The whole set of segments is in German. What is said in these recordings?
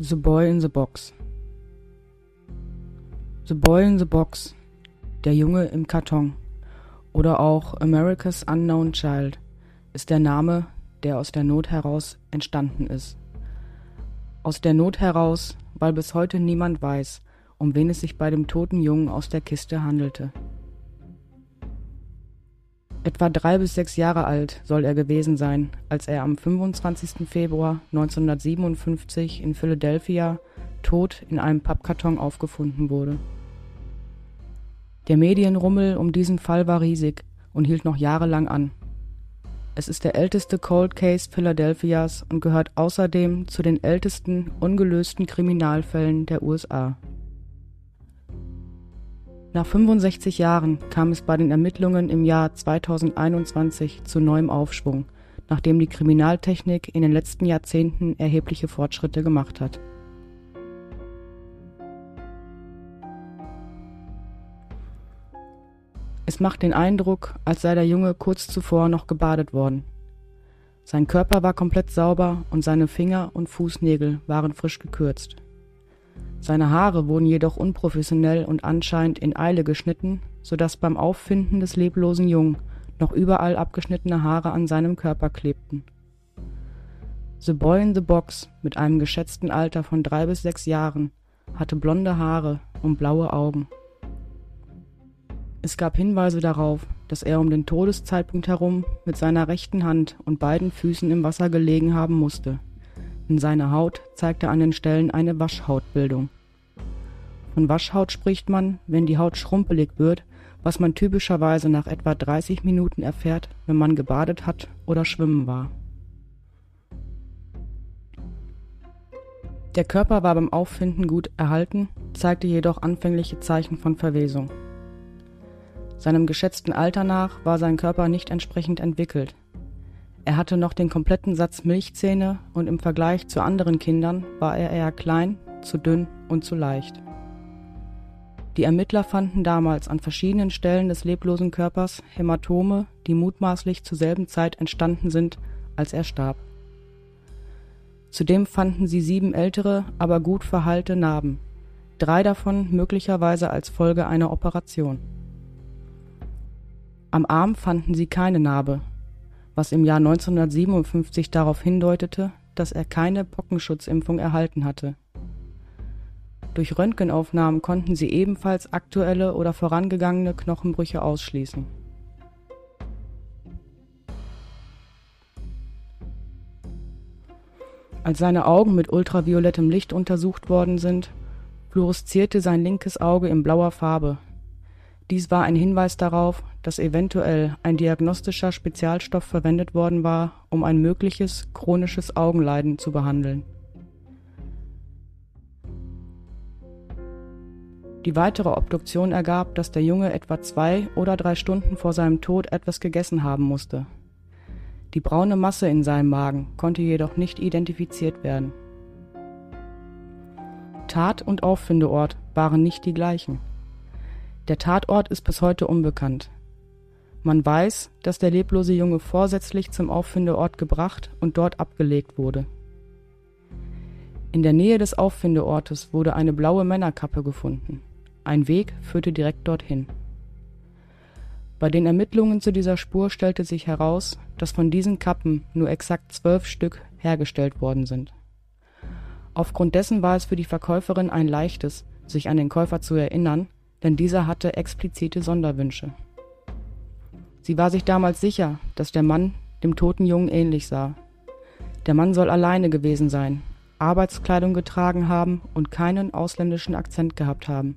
The Boy in the Box The Boy in the Box, der Junge im Karton oder auch America's Unknown Child ist der Name, der aus der Not heraus entstanden ist. Aus der Not heraus, weil bis heute niemand weiß, um wen es sich bei dem toten Jungen aus der Kiste handelte. Etwa drei bis sechs Jahre alt soll er gewesen sein, als er am 25. Februar 1957 in Philadelphia tot in einem Pappkarton aufgefunden wurde. Der Medienrummel um diesen Fall war riesig und hielt noch jahrelang an. Es ist der älteste Cold Case Philadelphias und gehört außerdem zu den ältesten ungelösten Kriminalfällen der USA. Nach 65 Jahren kam es bei den Ermittlungen im Jahr 2021 zu neuem Aufschwung, nachdem die Kriminaltechnik in den letzten Jahrzehnten erhebliche Fortschritte gemacht hat. Es macht den Eindruck, als sei der Junge kurz zuvor noch gebadet worden. Sein Körper war komplett sauber und seine Finger und Fußnägel waren frisch gekürzt. Seine Haare wurden jedoch unprofessionell und anscheinend in Eile geschnitten, so dass beim Auffinden des leblosen Jungen noch überall abgeschnittene Haare an seinem Körper klebten. The Boy in the Box mit einem geschätzten Alter von drei bis sechs Jahren hatte blonde Haare und blaue Augen. Es gab Hinweise darauf, dass er um den Todeszeitpunkt herum mit seiner rechten Hand und beiden Füßen im Wasser gelegen haben musste in seiner Haut zeigte an den Stellen eine Waschhautbildung. Von Waschhaut spricht man, wenn die Haut schrumpelig wird, was man typischerweise nach etwa 30 Minuten erfährt, wenn man gebadet hat oder schwimmen war. Der Körper war beim Auffinden gut erhalten, zeigte jedoch anfängliche Zeichen von Verwesung. Seinem geschätzten Alter nach war sein Körper nicht entsprechend entwickelt, er hatte noch den kompletten Satz Milchzähne und im Vergleich zu anderen Kindern war er eher klein, zu dünn und zu leicht. Die Ermittler fanden damals an verschiedenen Stellen des leblosen Körpers Hämatome, die mutmaßlich zur selben Zeit entstanden sind, als er starb. Zudem fanden sie sieben ältere, aber gut verheilte Narben, drei davon möglicherweise als Folge einer Operation. Am Arm fanden sie keine Narbe, was im Jahr 1957 darauf hindeutete, dass er keine Pockenschutzimpfung erhalten hatte. Durch Röntgenaufnahmen konnten sie ebenfalls aktuelle oder vorangegangene Knochenbrüche ausschließen. Als seine Augen mit ultraviolettem Licht untersucht worden sind, fluoreszierte sein linkes Auge in blauer Farbe, dies war ein Hinweis darauf, dass eventuell ein diagnostischer Spezialstoff verwendet worden war, um ein mögliches chronisches Augenleiden zu behandeln. Die weitere Obduktion ergab, dass der Junge etwa zwei oder drei Stunden vor seinem Tod etwas gegessen haben musste. Die braune Masse in seinem Magen konnte jedoch nicht identifiziert werden. Tat und Auffindeort waren nicht die gleichen. Der Tatort ist bis heute unbekannt. Man weiß, dass der leblose Junge vorsätzlich zum Auffindeort gebracht und dort abgelegt wurde. In der Nähe des Auffindeortes wurde eine blaue Männerkappe gefunden. Ein Weg führte direkt dorthin. Bei den Ermittlungen zu dieser Spur stellte sich heraus, dass von diesen Kappen nur exakt zwölf Stück hergestellt worden sind. Aufgrund dessen war es für die Verkäuferin ein leichtes, sich an den Käufer zu erinnern denn dieser hatte explizite Sonderwünsche. Sie war sich damals sicher, dass der Mann dem toten Jungen ähnlich sah. Der Mann soll alleine gewesen sein, Arbeitskleidung getragen haben und keinen ausländischen Akzent gehabt haben.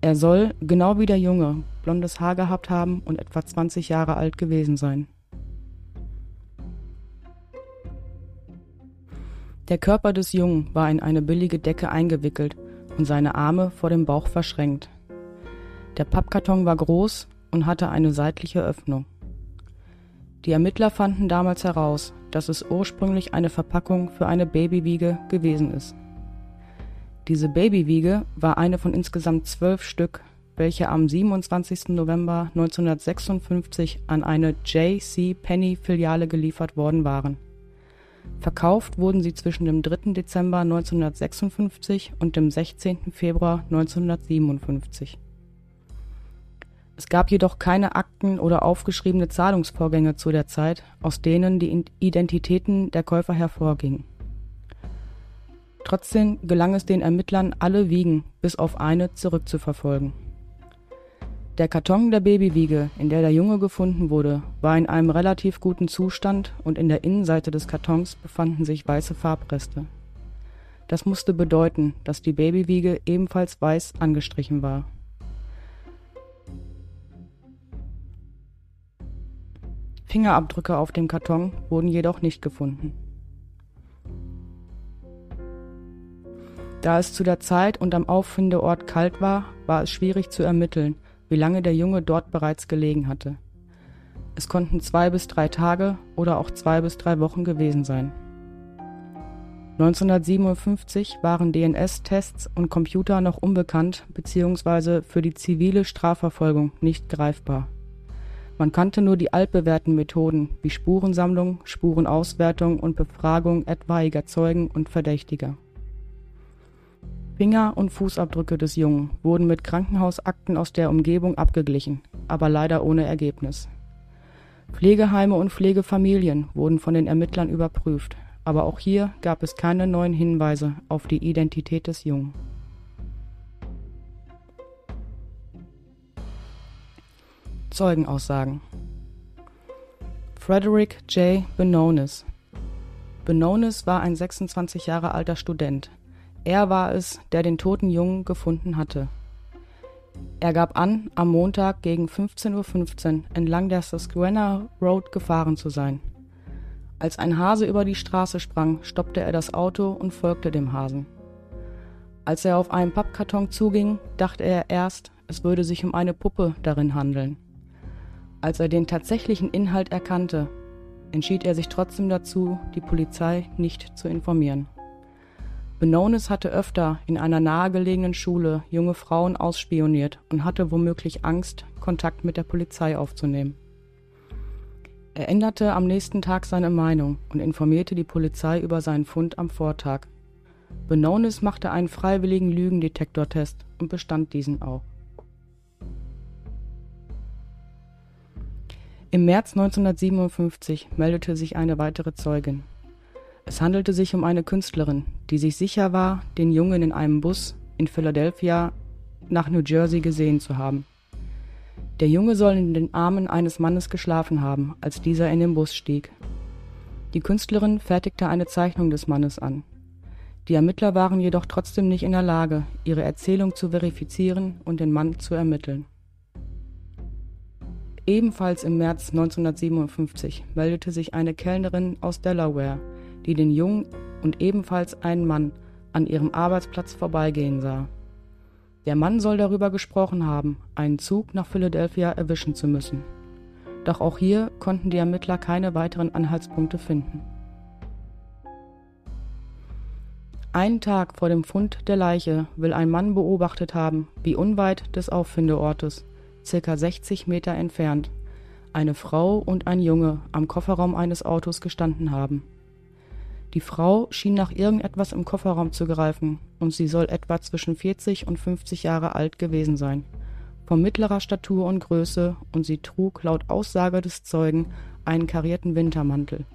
Er soll, genau wie der Junge, blondes Haar gehabt haben und etwa 20 Jahre alt gewesen sein. Der Körper des Jungen war in eine billige Decke eingewickelt und seine Arme vor dem Bauch verschränkt. Der Pappkarton war groß und hatte eine seitliche Öffnung. Die Ermittler fanden damals heraus, dass es ursprünglich eine Verpackung für eine Babywiege gewesen ist. Diese Babywiege war eine von insgesamt zwölf Stück, welche am 27. November 1956 an eine J.C. Penney Filiale geliefert worden waren. Verkauft wurden sie zwischen dem 3. Dezember 1956 und dem 16. Februar 1957. Es gab jedoch keine Akten oder aufgeschriebene Zahlungsvorgänge zu der Zeit, aus denen die Identitäten der Käufer hervorgingen. Trotzdem gelang es den Ermittlern, alle Wiegen bis auf eine zurückzuverfolgen. Der Karton der Babywiege, in der der Junge gefunden wurde, war in einem relativ guten Zustand und in der Innenseite des Kartons befanden sich weiße Farbreste. Das musste bedeuten, dass die Babywiege ebenfalls weiß angestrichen war. Fingerabdrücke auf dem Karton wurden jedoch nicht gefunden. Da es zu der Zeit und am Auffindeort kalt war, war es schwierig zu ermitteln, wie lange der Junge dort bereits gelegen hatte. Es konnten zwei bis drei Tage oder auch zwei bis drei Wochen gewesen sein. 1957 waren DNS-Tests und Computer noch unbekannt bzw. für die zivile Strafverfolgung nicht greifbar. Man kannte nur die altbewährten Methoden wie Spurensammlung, Spurenauswertung und Befragung etwaiger Zeugen und Verdächtiger. Finger- und Fußabdrücke des Jungen wurden mit Krankenhausakten aus der Umgebung abgeglichen, aber leider ohne Ergebnis. Pflegeheime und Pflegefamilien wurden von den Ermittlern überprüft, aber auch hier gab es keine neuen Hinweise auf die Identität des Jungen. Zeugenaussagen Frederick J. Benonis Benonis war ein 26 Jahre alter Student, er war es, der den toten Jungen gefunden hatte. Er gab an, am Montag gegen 15.15 .15 Uhr entlang der Susquehanna Road gefahren zu sein. Als ein Hase über die Straße sprang, stoppte er das Auto und folgte dem Hasen. Als er auf einen Pappkarton zuging, dachte er erst, es würde sich um eine Puppe darin handeln. Als er den tatsächlichen Inhalt erkannte, entschied er sich trotzdem dazu, die Polizei nicht zu informieren. Benonis hatte öfter in einer nahegelegenen Schule junge Frauen ausspioniert und hatte womöglich Angst, Kontakt mit der Polizei aufzunehmen. Er änderte am nächsten Tag seine Meinung und informierte die Polizei über seinen Fund am Vortag. Benonis machte einen freiwilligen Lügendetektortest und bestand diesen auch. Im März 1957 meldete sich eine weitere Zeugin. Es handelte sich um eine Künstlerin, die sich sicher war, den Jungen in einem Bus in Philadelphia nach New Jersey gesehen zu haben. Der Junge soll in den Armen eines Mannes geschlafen haben, als dieser in den Bus stieg. Die Künstlerin fertigte eine Zeichnung des Mannes an. Die Ermittler waren jedoch trotzdem nicht in der Lage, ihre Erzählung zu verifizieren und den Mann zu ermitteln. Ebenfalls im März 1957 meldete sich eine Kellnerin aus Delaware, die den Jungen und ebenfalls einen Mann an ihrem Arbeitsplatz vorbeigehen sah. Der Mann soll darüber gesprochen haben, einen Zug nach Philadelphia erwischen zu müssen. Doch auch hier konnten die Ermittler keine weiteren Anhaltspunkte finden. Einen Tag vor dem Fund der Leiche will ein Mann beobachtet haben, wie unweit des Auffindeortes, circa 60 Meter entfernt, eine Frau und ein Junge am Kofferraum eines Autos gestanden haben. Die Frau schien nach irgendetwas im Kofferraum zu greifen, und sie soll etwa zwischen 40 und 50 Jahre alt gewesen sein, von mittlerer Statur und Größe, und sie trug laut Aussage des Zeugen einen karierten Wintermantel.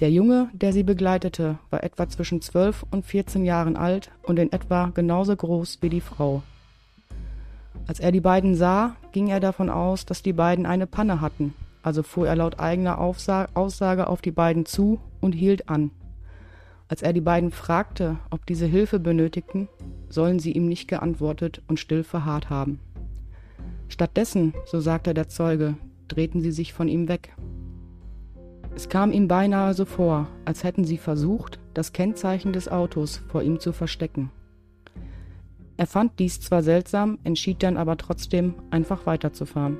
Der Junge, der sie begleitete, war etwa zwischen 12 und 14 Jahren alt und in etwa genauso groß wie die Frau. Als er die beiden sah, ging er davon aus, dass die beiden eine Panne hatten also fuhr er laut eigener Aussage auf die beiden zu und hielt an. Als er die beiden fragte, ob diese Hilfe benötigten, sollen sie ihm nicht geantwortet und still verharrt haben. Stattdessen, so sagte der Zeuge, drehten sie sich von ihm weg. Es kam ihm beinahe so vor, als hätten sie versucht, das Kennzeichen des Autos vor ihm zu verstecken. Er fand dies zwar seltsam, entschied dann aber trotzdem, einfach weiterzufahren.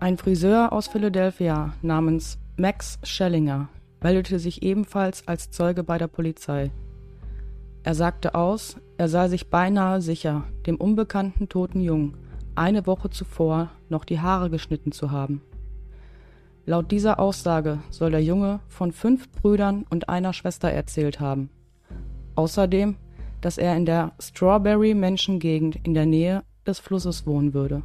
Ein Friseur aus Philadelphia namens Max Schellinger meldete sich ebenfalls als Zeuge bei der Polizei. Er sagte aus, er sei sich beinahe sicher, dem unbekannten toten Jungen eine Woche zuvor noch die Haare geschnitten zu haben. Laut dieser Aussage soll der Junge von fünf Brüdern und einer Schwester erzählt haben. Außerdem, dass er in der Strawberry Mansion Gegend in der Nähe des Flusses wohnen würde.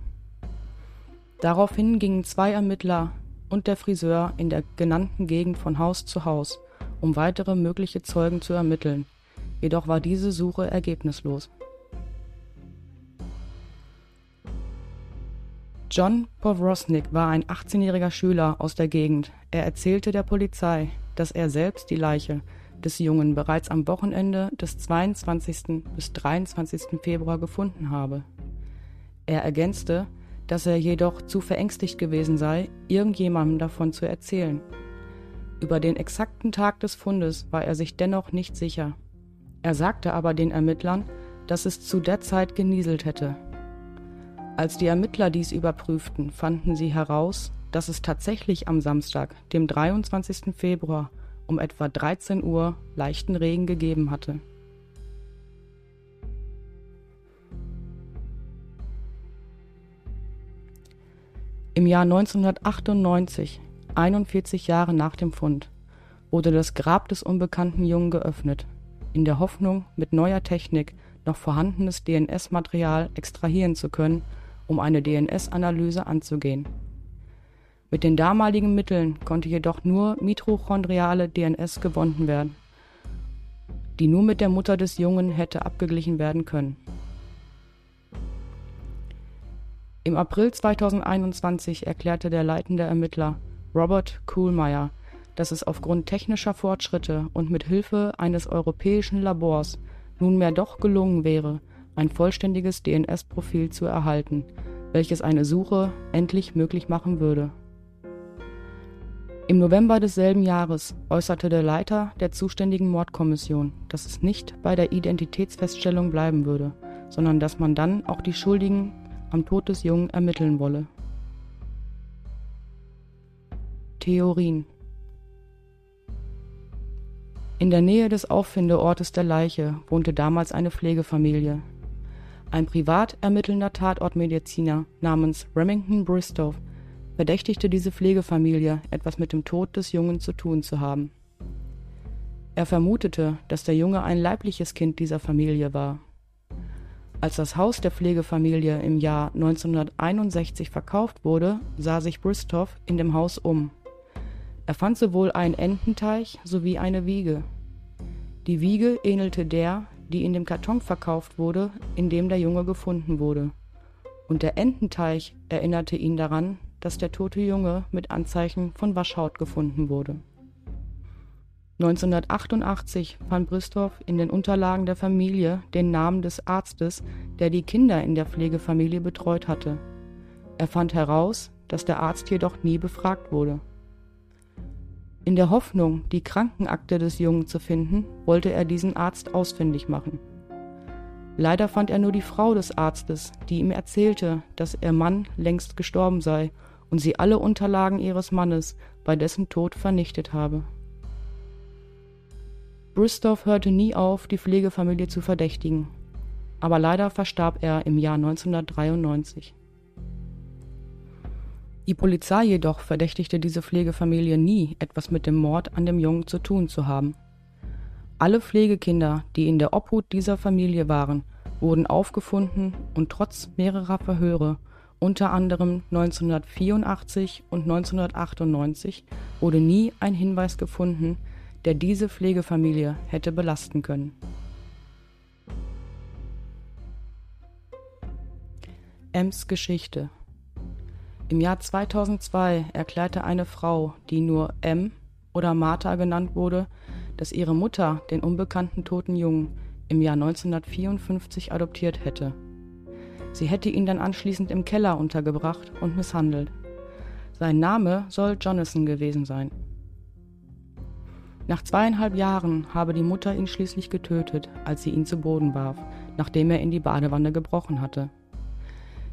Daraufhin gingen zwei Ermittler und der Friseur in der genannten Gegend von Haus zu Haus, um weitere mögliche Zeugen zu ermitteln, jedoch war diese Suche ergebnislos. John Powrosnik war ein 18-jähriger Schüler aus der Gegend. Er erzählte der Polizei, dass er selbst die Leiche des Jungen bereits am Wochenende des 22. bis 23. Februar gefunden habe. Er ergänzte, dass er jedoch zu verängstigt gewesen sei, irgendjemandem davon zu erzählen. Über den exakten Tag des Fundes war er sich dennoch nicht sicher. Er sagte aber den Ermittlern, dass es zu der Zeit genieselt hätte. Als die Ermittler dies überprüften, fanden sie heraus, dass es tatsächlich am Samstag, dem 23. Februar um etwa 13 Uhr leichten Regen gegeben hatte. Im Jahr 1998, 41 Jahre nach dem Fund, wurde das Grab des unbekannten Jungen geöffnet, in der Hoffnung, mit neuer Technik noch vorhandenes DNS-Material extrahieren zu können um eine DNS-Analyse anzugehen. Mit den damaligen Mitteln konnte jedoch nur mitochondriale DNS gewonnen werden, die nur mit der Mutter des Jungen hätte abgeglichen werden können. Im April 2021 erklärte der leitende Ermittler Robert Kuhlmeier, dass es aufgrund technischer Fortschritte und mit Hilfe eines europäischen Labors nunmehr doch gelungen wäre, ein vollständiges DNS-Profil zu erhalten, welches eine Suche endlich möglich machen würde. Im November desselben Jahres äußerte der Leiter der zuständigen Mordkommission, dass es nicht bei der Identitätsfeststellung bleiben würde, sondern dass man dann auch die Schuldigen am Tod des Jungen ermitteln wolle. Theorien In der Nähe des Auffindeortes der Leiche wohnte damals eine Pflegefamilie, ein privat ermittelnder Tatortmediziner namens Remington Bristow verdächtigte diese Pflegefamilie, etwas mit dem Tod des Jungen zu tun zu haben. Er vermutete, dass der Junge ein leibliches Kind dieser Familie war. Als das Haus der Pflegefamilie im Jahr 1961 verkauft wurde, sah sich Bristow in dem Haus um. Er fand sowohl einen Ententeich sowie eine Wiege. Die Wiege ähnelte der, die in dem Karton verkauft wurde, in dem der Junge gefunden wurde. Und der Ententeich erinnerte ihn daran, dass der tote Junge mit Anzeichen von Waschhaut gefunden wurde. 1988 fand Bristow in den Unterlagen der Familie den Namen des Arztes, der die Kinder in der Pflegefamilie betreut hatte. Er fand heraus, dass der Arzt jedoch nie befragt wurde. In der Hoffnung, die Krankenakte des Jungen zu finden, wollte er diesen Arzt ausfindig machen. Leider fand er nur die Frau des Arztes, die ihm erzählte, dass ihr Mann längst gestorben sei und sie alle Unterlagen ihres Mannes bei dessen Tod vernichtet habe. Bristow hörte nie auf, die Pflegefamilie zu verdächtigen, aber leider verstarb er im Jahr 1993. Die Polizei jedoch verdächtigte diese Pflegefamilie nie, etwas mit dem Mord an dem Jungen zu tun zu haben. Alle Pflegekinder, die in der Obhut dieser Familie waren, wurden aufgefunden und trotz mehrerer Verhöre, unter anderem 1984 und 1998, wurde nie ein Hinweis gefunden, der diese Pflegefamilie hätte belasten können. Ems Geschichte im Jahr 2002 erklärte eine Frau, die nur M oder Martha genannt wurde, dass ihre Mutter den unbekannten toten Jungen im Jahr 1954 adoptiert hätte. Sie hätte ihn dann anschließend im Keller untergebracht und misshandelt. Sein Name soll Jonathan gewesen sein. Nach zweieinhalb Jahren habe die Mutter ihn schließlich getötet, als sie ihn zu Boden warf, nachdem er in die Badewanne gebrochen hatte.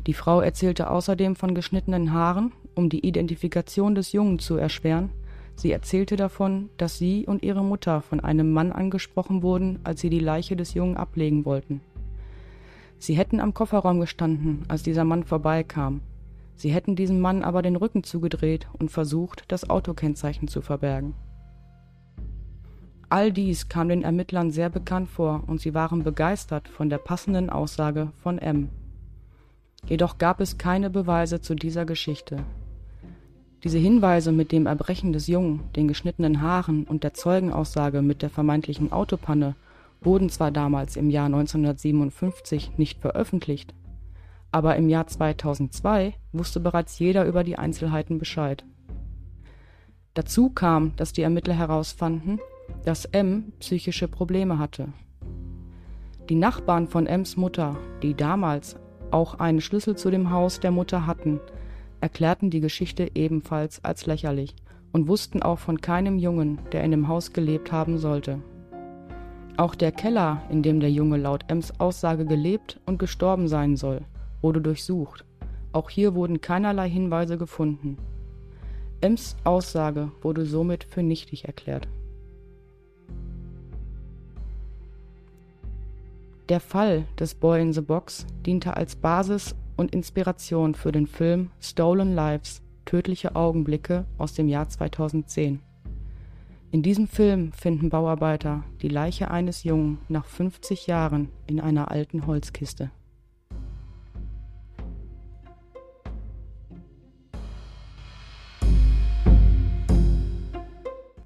Die Frau erzählte außerdem von geschnittenen Haaren, um die Identifikation des Jungen zu erschweren. Sie erzählte davon, dass sie und ihre Mutter von einem Mann angesprochen wurden, als sie die Leiche des Jungen ablegen wollten. Sie hätten am Kofferraum gestanden, als dieser Mann vorbeikam. Sie hätten diesem Mann aber den Rücken zugedreht und versucht, das Autokennzeichen zu verbergen. All dies kam den Ermittlern sehr bekannt vor und sie waren begeistert von der passenden Aussage von M. Jedoch gab es keine Beweise zu dieser Geschichte. Diese Hinweise mit dem Erbrechen des Jungen, den geschnittenen Haaren und der Zeugenaussage mit der vermeintlichen Autopanne wurden zwar damals im Jahr 1957 nicht veröffentlicht, aber im Jahr 2002 wusste bereits jeder über die Einzelheiten Bescheid. Dazu kam, dass die Ermittler herausfanden, dass M psychische Probleme hatte. Die Nachbarn von Ms Mutter, die damals auch einen Schlüssel zu dem Haus der Mutter hatten, erklärten die Geschichte ebenfalls als lächerlich und wussten auch von keinem Jungen, der in dem Haus gelebt haben sollte. Auch der Keller, in dem der Junge laut Ems Aussage gelebt und gestorben sein soll, wurde durchsucht. Auch hier wurden keinerlei Hinweise gefunden. Ems Aussage wurde somit für nichtig erklärt. Der Fall des Boy in the Box diente als Basis und Inspiration für den Film Stolen Lives – Tödliche Augenblicke aus dem Jahr 2010. In diesem Film finden Bauarbeiter die Leiche eines Jungen nach 50 Jahren in einer alten Holzkiste